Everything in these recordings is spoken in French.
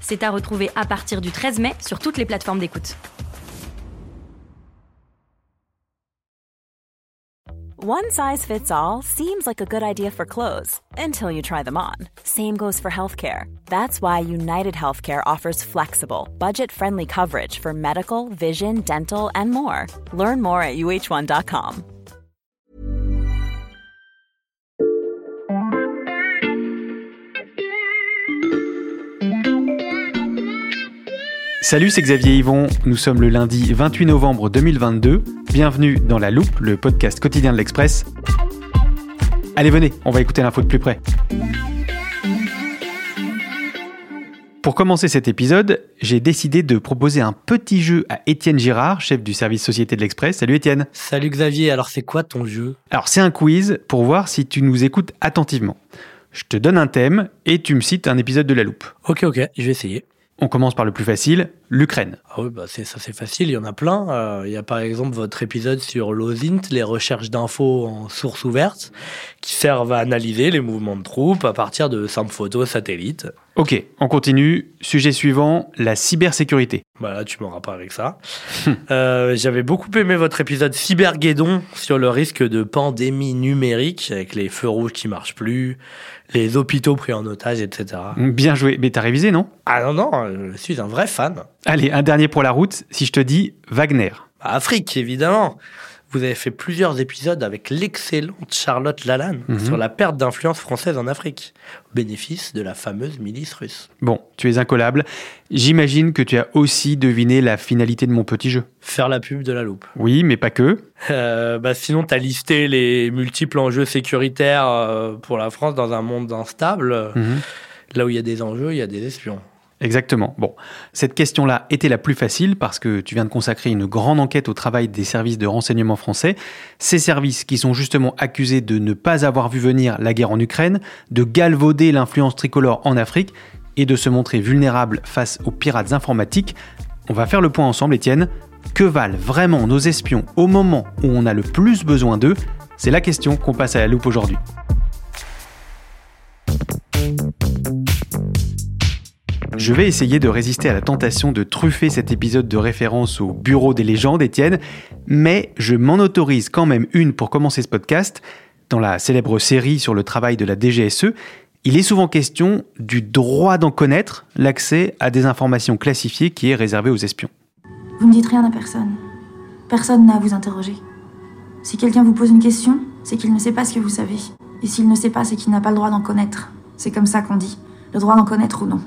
C'est à retrouver à partir du 13 mai sur toutes les plateformes d'écoute. One size fits all seems like a good idea for clothes until you try them on. Same goes for healthcare. That's why United Healthcare offers flexible, budget friendly coverage for medical, vision, dental, and more. Learn more at uh1.com. Salut, c'est Xavier Yvon. Nous sommes le lundi 28 novembre 2022. Bienvenue dans La Loupe, le podcast quotidien de l'Express. Allez, venez, on va écouter l'info de plus près. Pour commencer cet épisode, j'ai décidé de proposer un petit jeu à Étienne Girard, chef du service Société de l'Express. Salut Étienne. Salut Xavier, alors c'est quoi ton jeu? Alors c'est un quiz pour voir si tu nous écoutes attentivement. Je te donne un thème et tu me cites un épisode de La Loupe. Ok, ok, je vais essayer. On commence par le plus facile, l'Ukraine. Ah oui, bah c'est, ça c'est facile, il y en a plein. Euh, il y a par exemple votre épisode sur l'OSINT, les recherches d'infos en source ouverte, qui servent à analyser les mouvements de troupes à partir de simples photos satellites. Ok, on continue. Sujet suivant, la cybersécurité. Bah là, tu m'auras pas avec ça. Euh, j'avais beaucoup aimé votre épisode Cyberguédon sur le risque de pandémie numérique avec les feux rouges qui marchent plus, les hôpitaux pris en otage, etc. Bien joué, mais t'as révisé, non? Ah non, non, je suis un vrai fan. Allez, un dernier pour la route, si je te dis Wagner. Bah, Afrique, évidemment. Vous avez fait plusieurs épisodes avec l'excellente Charlotte Lalanne Mhm. sur la perte d'influence française en Afrique, au bénéfice de la fameuse milice russe. Bon, tu es incollable. J'imagine que tu as aussi deviné la finalité de mon petit jeu. Faire la pub de la loupe. Oui, mais pas que. Euh, bah sinon, tu as listé les multiples enjeux sécuritaires euh, pour la France dans un monde instable. Mhm. Là où il y a des enjeux, il y a des espions. Exactement. Bon, cette question-là était la plus facile parce que tu viens de consacrer une grande enquête au travail des services de renseignement français. Ces services qui sont justement accusés de ne pas avoir vu venir la guerre en Ukraine, de galvauder l'influence tricolore en Afrique et de se montrer vulnérables face aux pirates informatiques. On va faire le point ensemble, Étienne. Que valent vraiment nos espions au moment où on a le plus besoin d'eux? C'est la question qu'on passe à la loupe aujourd'hui. Je vais essayer de résister à la tentation de truffer cet épisode de référence au bureau des légendes, Étienne, mais je m'en autorise quand même une pour commencer ce podcast. Dans la célèbre série sur le travail de la DGSE, il est souvent question du droit d'en connaître, l'accès à des informations classifiées qui est réservé aux espions. Vous ne dites rien à personne. Personne n'a à vous interroger. Si quelqu'un vous pose une question, c'est qu'il ne sait pas ce que vous savez. Et s'il ne sait pas, c'est qu'il n'a pas le droit d'en connaître. C'est comme ça qu'on dit. Le droit d'en connaître ou non.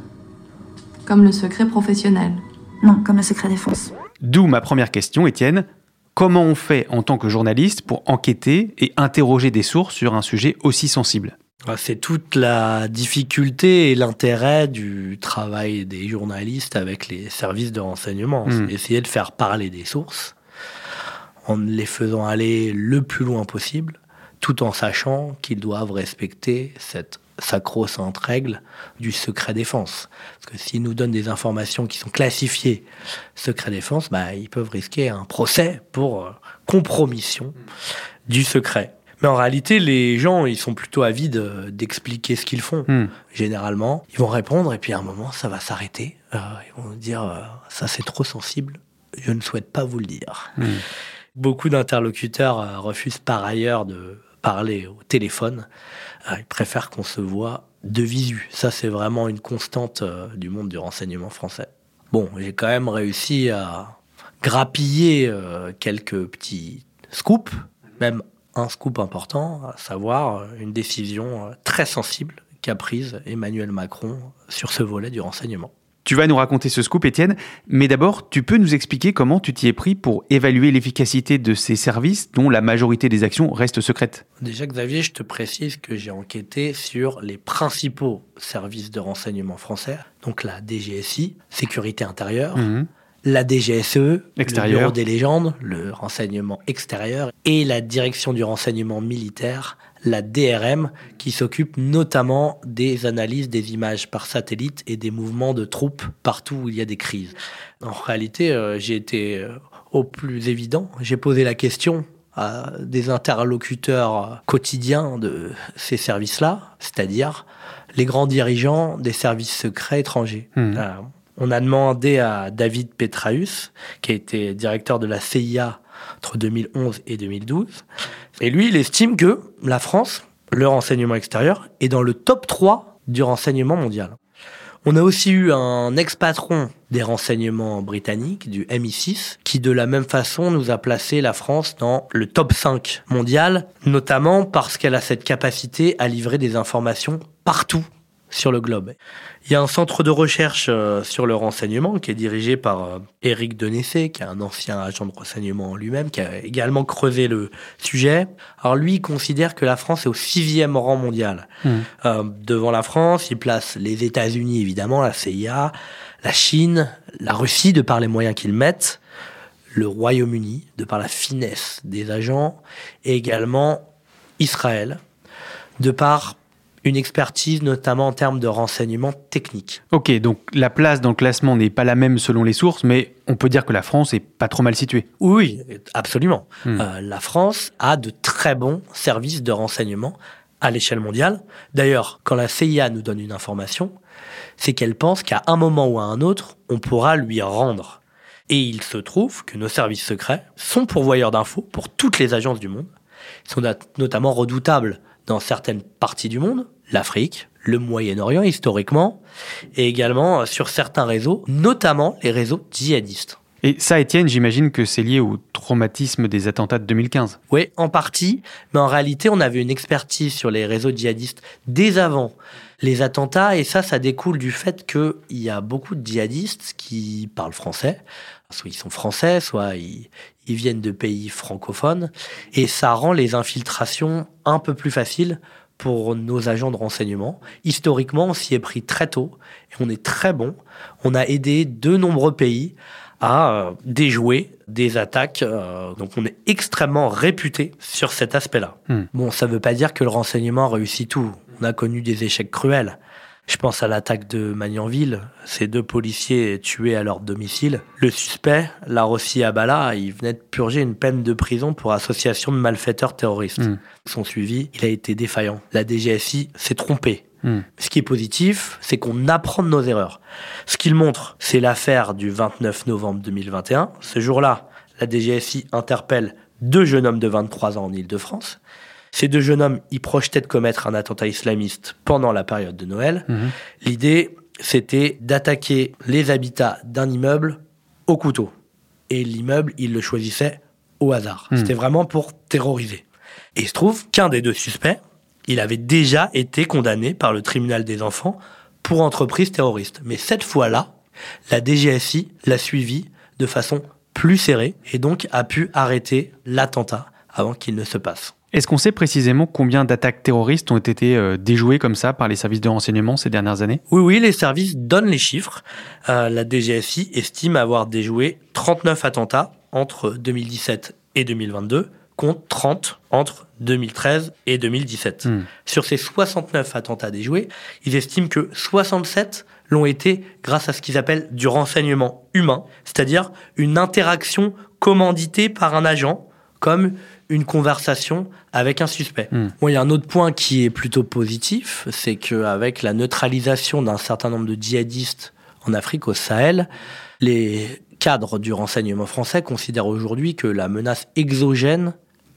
Comme le secret professionnel. Non, comme le secret défense. D'où ma première question, Étienne. Comment on fait en tant que journaliste pour enquêter et interroger des sources sur un sujet aussi sensible? Ah, C'est toute la difficulté et l'intérêt du travail des journalistes avec les services de renseignement. Mm. C'est essayer de faire parler des sources en les faisant aller le plus loin possible, tout en sachant qu'ils doivent respecter cette sacro-sainte règle du secret défense. Parce que s'ils nous donnent des informations qui sont classifiées secret défense, bah, ils peuvent risquer un procès pour euh, compromission du secret. Mais en réalité, les gens, ils sont plutôt avides euh, d'expliquer ce qu'ils font. Hmm. Généralement, ils vont répondre et puis à un moment, ça va s'arrêter. Euh, ils vont dire, euh, ça c'est trop sensible, je ne souhaite pas vous le dire. Hmm. Beaucoup d'interlocuteurs refusent par ailleurs de parler au téléphone. Euh, ils préfèrent qu'on se voit de visu. Ça, c'est vraiment une constante euh, du monde du renseignement français. Bon, j'ai quand même réussi à grappiller euh, quelques petits scoops, même un scoop important, à savoir une décision très sensible qu'a prise Emmanuel Macron sur ce volet du renseignement. Tu vas nous raconter ce scoop, Étienne, mais d'abord, tu peux nous expliquer comment tu t'y es pris pour évaluer l'efficacité de ces services dont la majorité des actions restent secrètes Déjà, Xavier, je te précise que j'ai enquêté sur les principaux services de renseignement français, donc la DGSI, Sécurité intérieure, Mhm. la DGSE, Extérieur. le Bureau des légendes, le renseignement extérieur, et la Direction du renseignement militaire, la DRM, qui s'occupe notamment des analyses des images par satellite et des mouvements de troupes partout où il y a des crises. En réalité, euh, j'ai été euh, au plus évident. J'ai posé la question à des interlocuteurs quotidiens de ces services-là, c'est-à-dire les grands dirigeants des services secrets étrangers. Euh, on a demandé à David Petraeus, qui a été directeur de la CIA entre 2011 et 2012, et lui, il estime que la France, le renseignement extérieur, est dans le top 3 du renseignement mondial. On a aussi eu un ex-patron des renseignements britanniques, du MI6, qui de la même façon nous a placé la France dans le top 5 mondial, notamment parce qu'elle a cette capacité à livrer des informations partout sur le globe. Il y a un centre de recherche euh, sur le renseignement qui est dirigé par euh, Éric Denessé, qui est un ancien agent de renseignement lui-même, qui a également creusé le sujet. Alors lui, il considère que la France est au sixième rang mondial. Mhm. Euh, devant la France, il place les États-Unis, évidemment, la CIA, la Chine, la Russie, de par les moyens qu'ils mettent, le Royaume-Uni, de par la finesse des agents, et également Israël, de par une expertise, notamment en termes de renseignements techniques. Ok, donc la place dans le classement n'est pas la même selon les sources, mais on peut dire que la France est pas trop mal située. Oui, absolument. Hmm. Euh, la France a de très bons services de renseignement à l'échelle mondiale. D'ailleurs, quand la CIA nous donne une information, c'est qu'elle pense qu'à un moment ou à un autre, on pourra lui rendre. Et il se trouve que nos services secrets sont pourvoyeurs d'infos pour toutes les agences du monde. Ils sont not- notamment redoutables dans certaines parties du monde, l'Afrique, le Moyen-Orient historiquement, et également euh, sur certains réseaux, notamment les réseaux djihadistes. Et ça, Étienne, j'imagine que c'est lié au traumatisme des attentats de 2015. Oui, en partie, mais en réalité, on avait une expertise sur les réseaux djihadistes dès avant les attentats, et ça, ça découle du fait qu'il y a beaucoup de djihadistes qui parlent français, soit ils sont français, soit ils, ils viennent de pays francophones, et ça rend les infiltrations un peu plus faciles pour nos agents de renseignement. Historiquement, on s'y est pris très tôt, et on est très bon. On a aidé de nombreux pays à euh, déjouer des attaques. euh, donc on est extrêmement réputé sur cet aspect-là. Hmm. Bon, ça veut pas dire que le renseignement réussit tout. On a connu des échecs cruels. Je pense à l'attaque de Magnanville, ces deux policiers tués à leur domicile. Le suspect, Larossi Abala, il venait de purger une peine de prison pour association de malfaiteurs terroristes. Hmm. Son suivi, il a été défaillant. La DGSI s'est trompée. Hmm. Ce qui est positif, c'est qu'on apprend de nos erreurs. Ce qu'il montre, c'est l'affaire du 29 novembre 2021. Ce jour-là, la DGSI interpelle deux jeunes hommes de 23 ans en Ile-de-France. Ces deux jeunes hommes y projetaient de commettre un attentat islamiste pendant la période de Noël. Mhm. L'idée, c'était d'attaquer les habitats d'un immeuble au couteau. Et l'immeuble, ils le choisissaient au hasard. Hmm. C'était vraiment pour terroriser. Et il se trouve qu'un des deux suspects, il avait déjà été condamné par le tribunal des enfants pour entreprise terroriste. Mais cette fois-là, la DGSI l'a suivi de façon plus serrée et donc a pu arrêter l'attentat avant qu'il ne se passe. Est-ce qu'on sait précisément combien d'attaques terroristes ont été euh, déjouées comme ça par les services de renseignement ces dernières années? Oui, oui, les services donnent les chiffres. Euh, la DGSI estime avoir déjoué 39 attentats entre 2017 et 2022, contre 30 entre 2013 et 2017. Hmm. Sur ces 69 attentats déjoués, ils estiment que 67 l'ont été grâce à ce qu'ils appellent du renseignement humain, c'est-à-dire une interaction commanditée par un agent, comme une conversation avec un suspect. Hmm. Bon, il y a un autre point qui est plutôt positif, c'est qu'avec la neutralisation d'un certain nombre de djihadistes en Afrique, au Sahel, les cadres du renseignement français considèrent aujourd'hui que la menace exogène,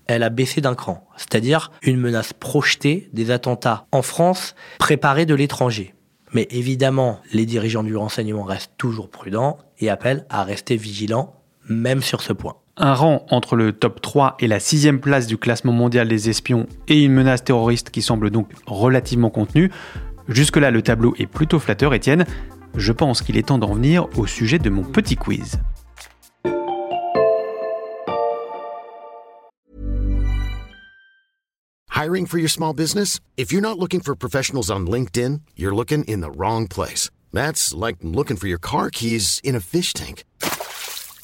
elle a baissé d'un cran. C'est-à-dire une menace projetée des attentats en France préparés de l'étranger. Mais évidemment, les dirigeants du renseignement restent toujours prudents et appellent à rester vigilants, même sur ce point. Un rang entre le top 3 et la sixième place du classement mondial des espions et une menace terroriste qui semble donc relativement contenue. Jusque-là, le tableau est plutôt flatteur, Étienne. je pense qu'il est temps d'en venir au sujet de mon petit quiz. Hiring for your small business? If you're not looking for professionals on LinkedIn, you're looking in the wrong place. That's like looking for your car keys in a fish tank.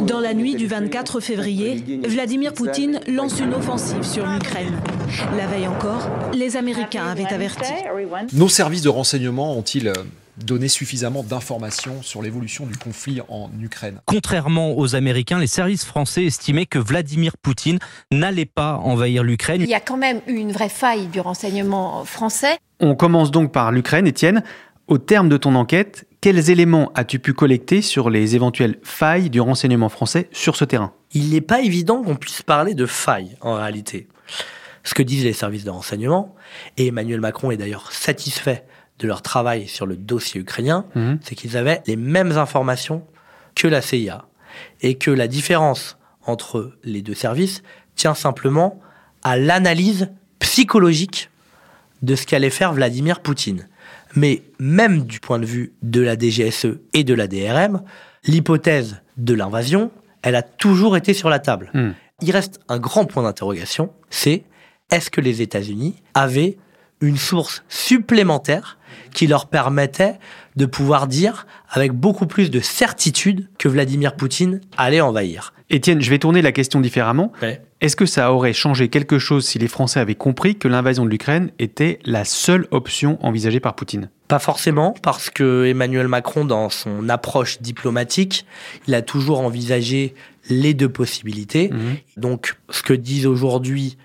Dans la nuit du 24 février, Vladimir Poutine lance une offensive sur l'Ukraine. La veille encore, les Américains avaient averti. Nos services de renseignement ont-ils euh, donné suffisamment d'informations sur l'évolution du conflit en Ukraine? Contrairement aux Américains, les services français estimaient que Vladimir Poutine n'allait pas envahir l'Ukraine. Il y a quand même eu une vraie faille du renseignement français. On commence donc par l'Ukraine, Étienne. Au terme de ton enquête, quels éléments as-tu pu collecter sur les éventuelles failles du renseignement français sur ce terrain? Il n'est pas évident qu'on puisse parler de failles en réalité. Ce que disent les services de renseignement, et Emmanuel Macron est d'ailleurs satisfait de leur travail sur le dossier ukrainien, Mhm. c'est qu'ils avaient les mêmes informations que la CIA. Et que la différence entre les deux services tient simplement à l'analyse psychologique de ce qu'allait faire Vladimir Poutine. Mais même du point de vue de la DGSE et de la DRM, l'hypothèse de l'invasion, elle a toujours été sur la table. Hmm. Il reste un grand point d'interrogation, c'est est-ce que les États-Unis avaient une source supplémentaire qui leur permettait de pouvoir dire avec beaucoup plus de certitude que Vladimir Poutine allait envahir? Étienne, je vais tourner la question différemment. Ouais. Est-ce que ça aurait changé quelque chose si les Français avaient compris que l'invasion de l'Ukraine était la seule option envisagée par Poutine? Pas forcément, parce que Emmanuel Macron, dans son approche diplomatique, il a toujours envisagé les deux possibilités. Mhm. Donc, ce que disent aujourd'hui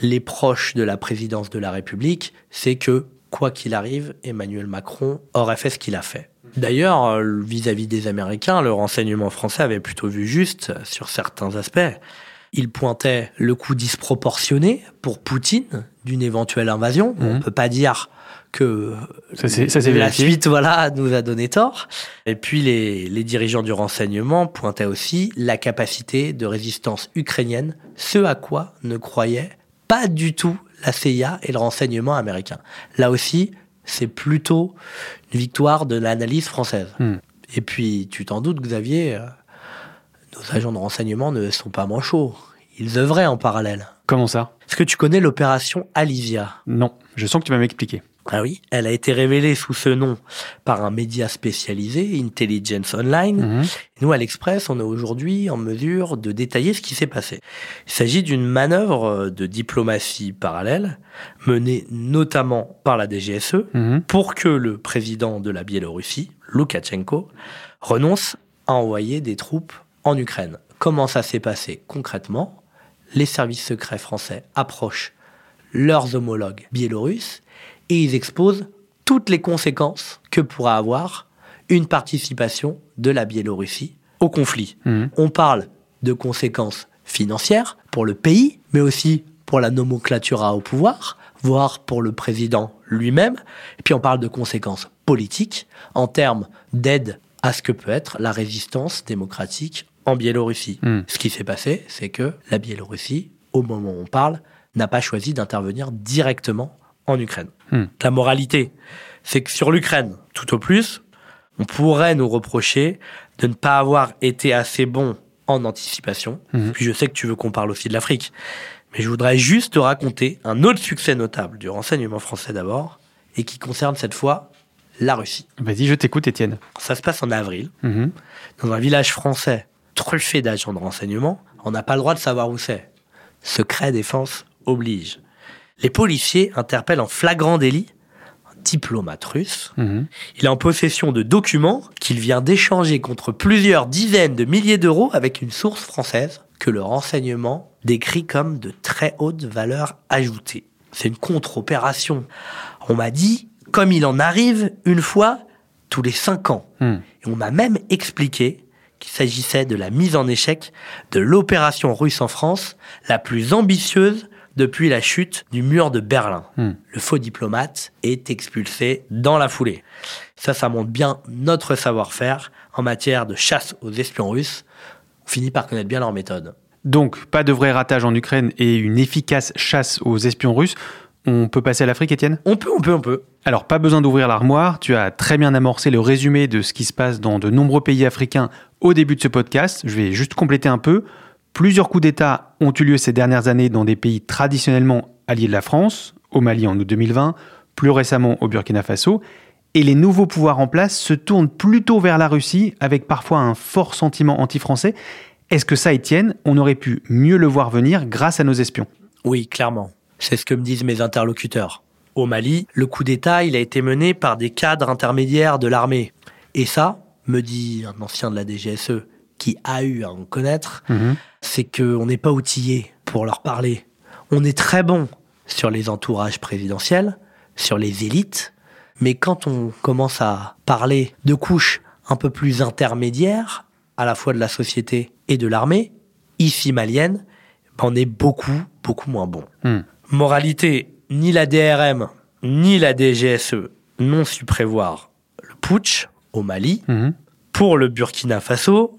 les proches de la présidence de la République, c'est que, quoi qu'il arrive, Emmanuel Macron aurait fait ce qu'il a fait. D'ailleurs, euh, vis-à-vis des Américains, le renseignement français avait plutôt vu juste sur certains aspects. Il pointait le coût disproportionné pour Poutine d'une éventuelle invasion. On Mhm. peut pas dire que Ça la vérifié. suite voilà nous a donné tort. Et puis les, les dirigeants du renseignement pointaient aussi la capacité de résistance ukrainienne, ce à quoi ne croyait pas du tout la CIA et le renseignement américain. Là aussi, c'est plutôt une victoire de l'analyse française. Hmm. Et puis, tu t'en doutes, Xavier, euh, nos agents de renseignement ne sont pas manchots. Ils œuvraient en parallèle. Comment ça? Est-ce que tu connais l'opération Alivia? Non, je sens que tu vas m'expliquer. ah oui, elle a été révélée sous ce nom par un média spécialisé, Intelligence Online. Mhm. Nous, à l'Express, on est aujourd'hui en mesure de détailler ce qui s'est passé. Il s'agit d'une manœuvre de diplomatie parallèle, menée notamment par la DGSE, Mhm. pour que le président de la Biélorussie, Loukachenko, renonce à envoyer des troupes en Ukraine. Comment ça s'est passé concrètement? Les services secrets français approchent leurs homologues biélorusses et ils exposent toutes les conséquences que pourra avoir une participation de la Biélorussie au conflit. Mhm. On parle de conséquences financières pour le pays, mais aussi pour la nomenclatura au pouvoir, voire pour le président lui-même. Et puis on parle de conséquences politiques en termes d'aide à ce que peut être la résistance démocratique en Biélorussie. Hmm. Ce qui s'est passé, c'est que la Biélorussie, au moment où on parle, n'a pas choisi d'intervenir directement en Ukraine. Hmm. La moralité, c'est que sur l'Ukraine, tout au plus, on pourrait nous reprocher de ne pas avoir été assez bon en anticipation. Mhm. Puis je sais que tu veux qu'on parle aussi de l'Afrique. Mais je voudrais juste te raconter un autre succès notable du renseignement français d'abord, et qui concerne cette fois la Russie. Vas-y, je t'écoute, Étienne. Ça se passe en avril, Mhm. dans un village français truffé d'agents de renseignement. On n'a pas le droit de savoir où c'est. Secret défense oblige. Les policiers interpellent en flagrant délit un diplomate russe. Mhm. Il est en possession de documents qu'il vient d'échanger contre plusieurs dizaines de milliers d'euros avec une source française que le renseignement décrit comme de très haute valeur ajoutée. C'est une contre-opération. On m'a dit, comme il en arrive une fois tous les cinq ans. Hmm. Et on m'a même expliqué qu'il s'agissait de la mise en échec de l'opération russe en France, la plus ambitieuse depuis la chute du mur de Berlin. Hmm. Le faux diplomate est expulsé dans la foulée. Ça, ça montre bien notre savoir-faire en matière de chasse aux espions russes. On finit par connaître bien leur méthode. Donc, pas de vrai ratage en Ukraine et une efficace chasse aux espions russes. On peut passer à l'Afrique, Étienne? On peut, on peut, on peut. Alors, pas besoin d'ouvrir l'armoire, tu as très bien amorcé le résumé de ce qui se passe dans de nombreux pays africains au début de ce podcast. Je vais juste compléter un peu. Plusieurs coups d'État ont eu lieu ces dernières années dans des pays traditionnellement alliés de la France, au Mali en août 2020, plus récemment au Burkina Faso, et les nouveaux pouvoirs en place se tournent plutôt vers la Russie, avec parfois un fort sentiment anti-français. Est-ce que ça, Étienne, on aurait pu mieux le voir venir grâce à nos espions? Oui, clairement. C'est ce que me disent mes interlocuteurs. Au Mali, le coup d'État, il a été mené par des cadres intermédiaires de l'armée. Et ça, me dit un ancien de la DGSE qui a eu à en connaître, Mhm. c'est qu'on n'est pas outillé pour leur parler. On est très bon sur les entourages présidentiels, sur les élites, mais quand on commence à parler de couches un peu plus intermédiaires, à la fois de la société et de l'armée, ici malienne, on est beaucoup, beaucoup moins bon. Hmm. Moralité, ni la DRM, ni la DGSE n'ont su prévoir le putsch au Mali. Mhm. Pour le Burkina Faso,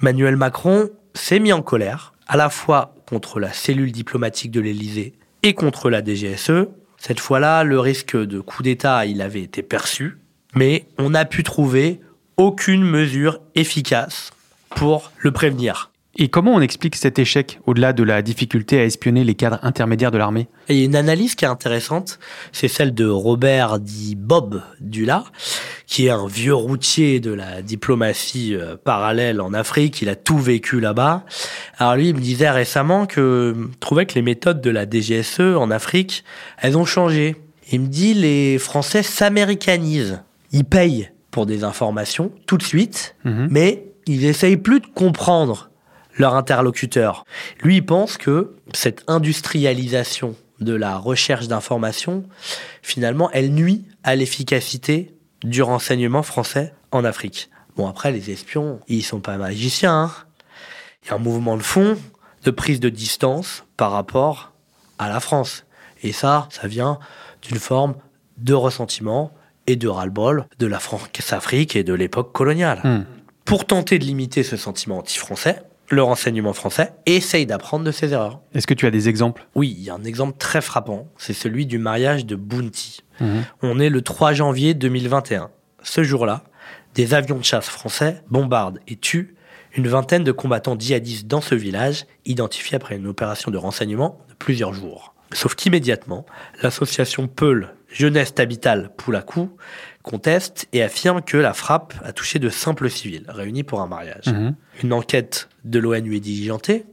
Emmanuel Macron s'est mis en colère, à la fois contre la cellule diplomatique de l'Élysée et contre la DGSE. Cette fois-là, le risque de coup d'État, il avait été perçu, mais on n'a pu trouver aucune mesure efficace pour le prévenir. Et comment on explique cet échec, au-delà de la difficulté à espionner les cadres intermédiaires de l'armée? Il y a une analyse qui est intéressante, c'est celle de Robert dit Bob Dula, qui est un vieux routier de la diplomatie euh, parallèle en Afrique, il a tout vécu là-bas. Alors lui, il me disait récemment que trouvait que les méthodes de la DGSE en Afrique, elles ont changé. Il me dit les Français s'américanisent. Ils payent pour des informations tout de suite, Mhm. mais ils essayent plus de comprendre leur interlocuteur. Lui, il pense que cette industrialisation de la recherche d'informations, finalement, elle nuit à l'efficacité du renseignement français en Afrique. Bon, après, les espions, ils sont pas magiciens. hein. Il y a un mouvement de fond de prise de distance par rapport à la France. Et ça, ça vient d'une forme de ressentiment et de ras-le-bol de la France-Afrique et de l'époque coloniale. Hmm. Pour tenter de limiter ce sentiment anti-français, le renseignement français essaye d'apprendre de ses erreurs. Est-ce que tu as des exemples? Oui, il y a un exemple très frappant, c'est celui du mariage de Bounty. Mhm. On est le 3 janvier 2021. Ce jour-là, des avions de chasse français bombardent et tuent une vingtaine de combattants djihadistes dans ce village, identifiés après une opération de renseignement de plusieurs jours. Sauf qu'immédiatement, l'association Peul Jeunesse Habitale Poulakou conteste et affirme que la frappe a touché de simples civils réunis pour un mariage. Mhm. Une enquête de l'ONU est diligentée.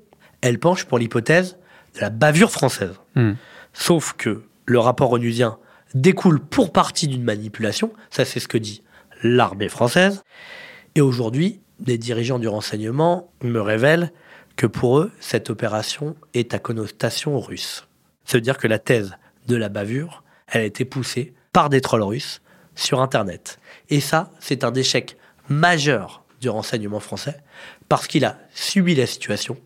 Elle penche pour l'hypothèse de la bavure française. Hmm. Sauf que le rapport onusien découle pour partie d'une manipulation, ça c'est ce que dit l'armée française. Et aujourd'hui, des dirigeants du renseignement me révèlent que pour eux, cette opération est à connotation russe. Ça veut dire que la thèse de la bavure, elle a été poussée par des trolls russes sur Internet. Et ça, c'est un échec majeur du renseignement français parce qu'il a subi la situation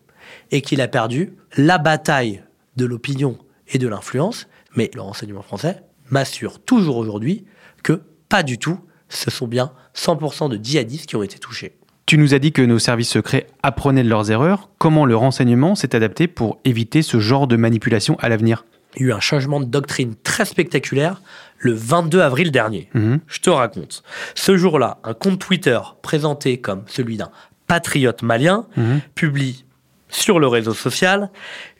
et qu'il a perdu la bataille de l'opinion et de l'influence. Mais le renseignement français m'assure toujours aujourd'hui que pas du tout, ce sont bien 100% de djihadistes qui ont été touchés. Tu nous as dit que nos services secrets apprenaient de leurs erreurs. Comment le renseignement s'est adapté pour éviter ce genre de manipulation à l'avenir? Il y a eu un changement de doctrine très spectaculaire le 22 avril dernier. Mhm. Je te raconte. Ce jour-là, un compte Twitter présenté comme celui d'un patriote malien Mhm. publie sur le réseau social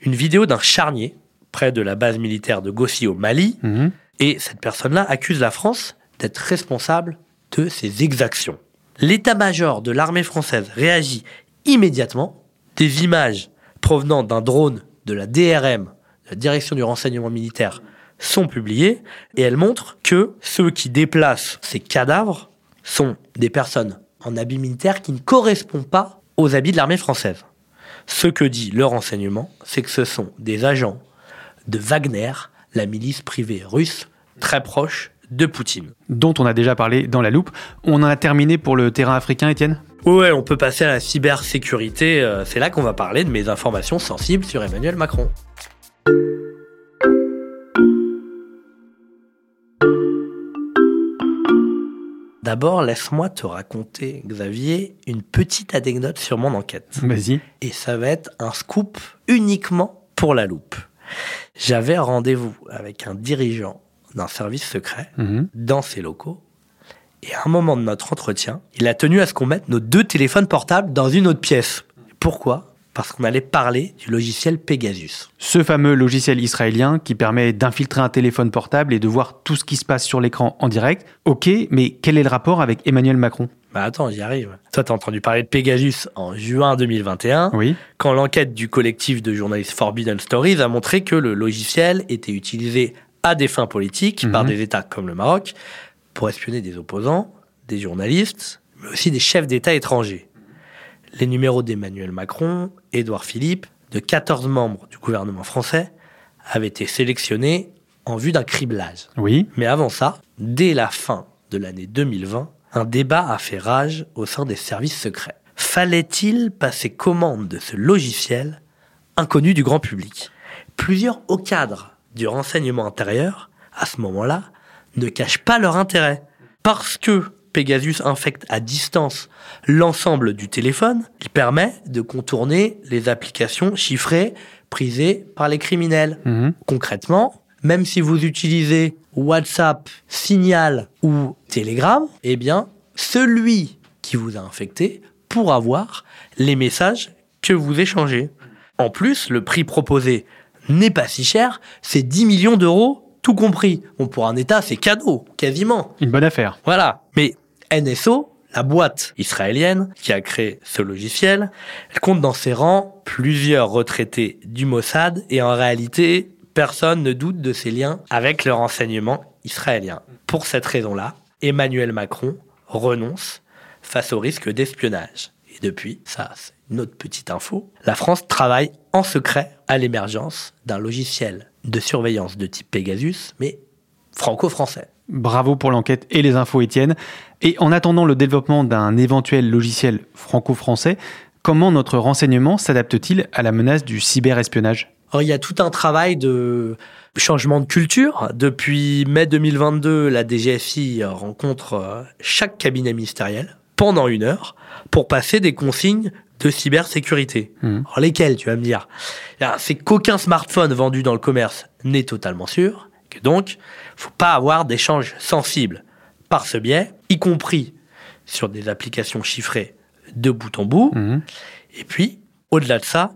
une vidéo d'un charnier près de la base militaire de Gossi au Mali. Mhm. Et cette personne-là accuse la France d'être responsable de ces exactions. L'état-major de l'armée française réagit immédiatement. Des images provenant d'un drone de la DRM, la Direction du renseignement militaire, sont publiées et elles montrent que ceux qui déplacent ces cadavres sont des personnes en habit militaire qui ne correspondent pas aux habits de l'armée française. Ce que dit le renseignement, c'est que ce sont des agents de Wagner, la milice privée russe très proche de Poutine. Dont on a déjà parlé dans la loupe. On en a terminé pour le terrain africain, Étienne? Ouais, on peut passer à la cybersécurité. euh, C'est là qu'on va parler de mes informations sensibles sur Emmanuel Macron. D'abord, laisse-moi te raconter, Xavier, une petite anecdote sur mon enquête. Vas-y. Et ça va être un scoop uniquement pour la loupe. J'avais rendez-vous avec un dirigeant d'un service secret Mhm. dans ses locaux. Et à un moment de notre entretien, il a tenu à ce qu'on mette nos deux téléphones portables dans une autre pièce. Pourquoi? Parce qu'on allait parler du logiciel Pegasus. Ce fameux logiciel israélien qui permet d'infiltrer un téléphone portable et de voir tout ce qui se passe sur l'écran en direct. Ok, mais quel est le rapport avec Emmanuel Macron? Bah attends, j'y arrive. Toi, t'as entendu parler de Pegasus en juin 2021, Oui. quand l'enquête du collectif de journalistes Forbidden Stories a montré que le logiciel était utilisé à des fins politiques par Mhm. des États comme le Maroc pour espionner des opposants, des journalistes, mais aussi des chefs d'État étrangers. Les numéros d'Emmanuel Macron, Édouard Philippe, de 14 membres du gouvernement français avaient été sélectionnés en vue d'un criblage. Oui. Mais avant ça, dès la fin de l'année 2020, un débat a fait rage au sein des services secrets. Fallait-il passer commande de ce logiciel inconnu du grand public? Plusieurs hauts cadres du renseignement intérieur, à ce moment-là, ne cachent pas leur intérêt. Parce que Pegasus infecte à distance l'ensemble du téléphone, il permet de contourner les applications chiffrées prisées par les criminels. Mhm. Concrètement, même si vous utilisez WhatsApp, Signal ou Telegram, eh bien, celui qui vous a infecté pourra voir les messages que vous échangez. En plus, le prix proposé n'est pas si cher, c'est 10 millions d'euros tout compris. Bon, pour un État, c'est cadeau, quasiment. Une bonne affaire. Voilà. Mais NSO, la boîte israélienne qui a créé ce logiciel, elle compte dans ses rangs plusieurs retraités du Mossad et en réalité, personne ne doute de ses liens avec le renseignement israélien. Pour cette raison-là, Emmanuel Macron renonce face au risque d'espionnage. Et depuis, ça c'est une autre petite info, la France travaille en secret à l'émergence d'un logiciel de surveillance de type Pegasus, mais franco-français. Bravo pour l'enquête et les infos, Étienne. Et en attendant le développement d'un éventuel logiciel franco-français, comment notre renseignement s'adapte-t-il à la menace du cyberespionnage? Alors, il y a tout un travail de changement de culture. Depuis mai 2022, la DGFI rencontre euh, chaque cabinet ministériel pendant une heure pour passer des consignes de cybersécurité. Mhm. Alors, lesquelles, tu vas me dire? Alors, C'est qu'aucun smartphone vendu dans le commerce n'est totalement sûr, que donc, faut pas avoir d'échanges sensibles par ce biais, y compris sur des applications chiffrées de bout en bout. Mhm. Et puis, au-delà de ça,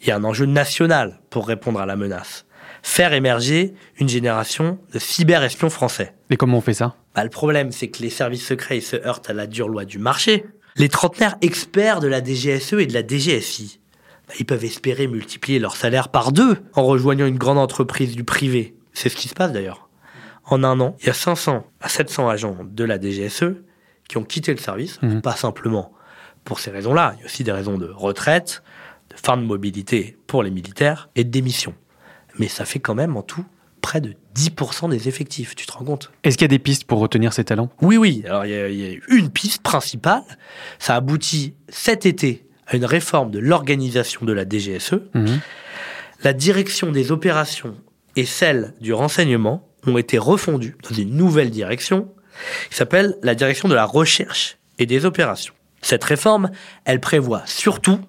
il y a un enjeu national pour répondre à la menace. Faire émerger une génération de cyber-espions français. Et comment on fait ça? Bah, le problème, c'est que les services secrets se heurtent à la dure loi du marché. Les trentenaires experts de la DGSE et de la DGSI, bah, ils peuvent espérer multiplier leur salaire par deux en rejoignant une grande entreprise du privé. C'est ce qui se passe d'ailleurs. En un an, il y a 500 à 700 agents de la DGSE qui ont quitté le service, Mhm. pas simplement pour ces raisons-là, il y a aussi des raisons de retraite, de fin de mobilité pour les militaires et de démission. Mais ça fait quand même en tout près de 10% des effectifs, tu te rends compte? Est-ce qu'il y a des pistes pour retenir ces talents oui, oui. Alors, il y, a- il y a une piste principale. Ça aboutit cet été à une réforme de l'organisation de la DGSE. Mhm. La direction des opérations et celle du renseignement ont été refondues dans une nouvelle direction qui s'appelle la direction de la recherche et des opérations. Cette réforme, elle prévoit surtout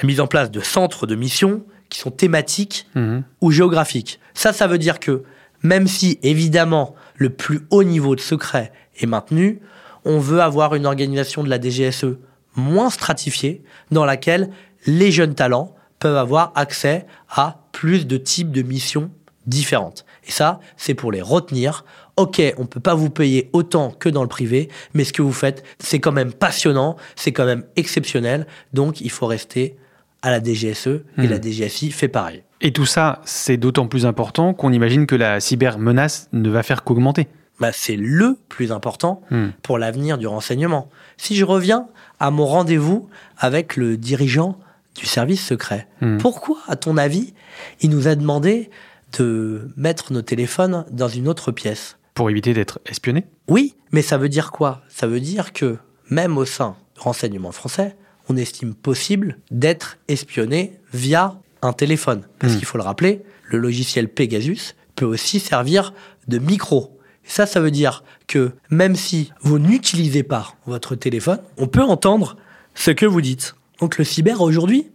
la mise en place de centres de mission qui sont thématiques Mhm. ou géographique. Ça, ça veut dire que même si évidemment le plus haut niveau de secret est maintenu, on veut avoir une organisation de la DGSE moins stratifiée dans laquelle les jeunes talents peuvent avoir accès à plus de types de missions différentes. Et ça, c'est pour les retenir. Ok, on peut pas vous payer autant que dans le privé, mais ce que vous faites, c'est quand même passionnant, c'est quand même exceptionnel, donc il faut rester à la DGSE et la DGSI fait pareil. Et tout ça, c'est d'autant plus important qu'on imagine que la cybermenace ne va faire qu'augmenter. bah, c'est le plus important Hmm. pour l'avenir du renseignement. Si je reviens à mon rendez-vous avec le dirigeant du service secret, Hmm. pourquoi, à ton avis, il nous a demandé de mettre nos téléphones dans une autre pièce Pour éviter d'être espionné? Oui, mais ça veut dire quoi? Ça veut dire que même au sein renseignement français, on estime possible d'être espionné via un téléphone. Parce Hmm. qu'il faut le rappeler, le logiciel Pegasus peut aussi servir de micro. Et ça, ça veut dire que même si vous n'utilisez pas votre téléphone, on peut entendre ce que vous dites. Donc le cyber aujourd'hui,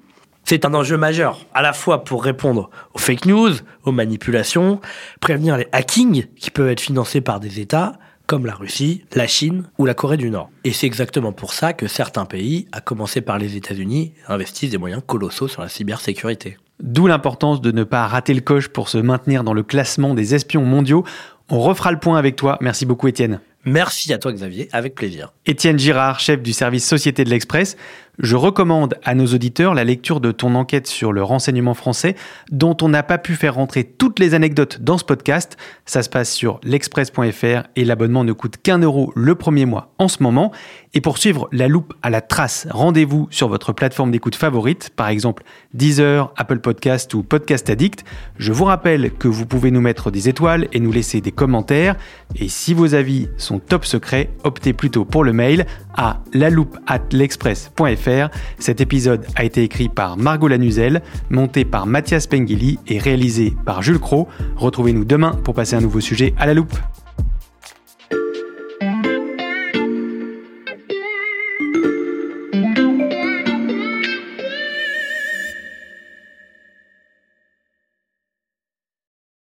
c'est un enjeu majeur, à la fois pour répondre aux fake news, aux manipulations, prévenir les hackings qui peuvent être financés par des États comme la Russie, la Chine ou la Corée du Nord. Et c'est exactement pour ça que certains pays, à commencer par les États-Unis, investissent des moyens colossaux sur la cybersécurité. D'où l'importance de ne pas rater le coche pour se maintenir dans le classement des espions mondiaux. On refera le point avec toi. Merci beaucoup Étienne. Merci à toi Xavier, avec plaisir. Étienne Girard, chef du service Société de l'Express, je recommande à nos auditeurs la lecture de ton enquête sur le renseignement français, dont on n'a pas pu faire rentrer toutes les anecdotes dans ce podcast. Ça se passe sur l'express.fr et l'abonnement ne coûte qu'un euro le premier mois en ce moment. Et pour suivre la loupe à la trace, rendez-vous sur votre plateforme d'écoute favorite, par exemple Deezer, Apple Podcast ou Podcast Addict. Je vous rappelle que vous pouvez nous mettre des étoiles et nous laisser des commentaires. Et si vos avis sont top secrets, optez plutôt pour le mail à l'express.fr. Cet épisode a été écrit par Margot Lanuzel, monté par Mathias Pengili et réalisé par Jules Cro. Retrouvez-nous demain pour passer un nouveau sujet à la loupe.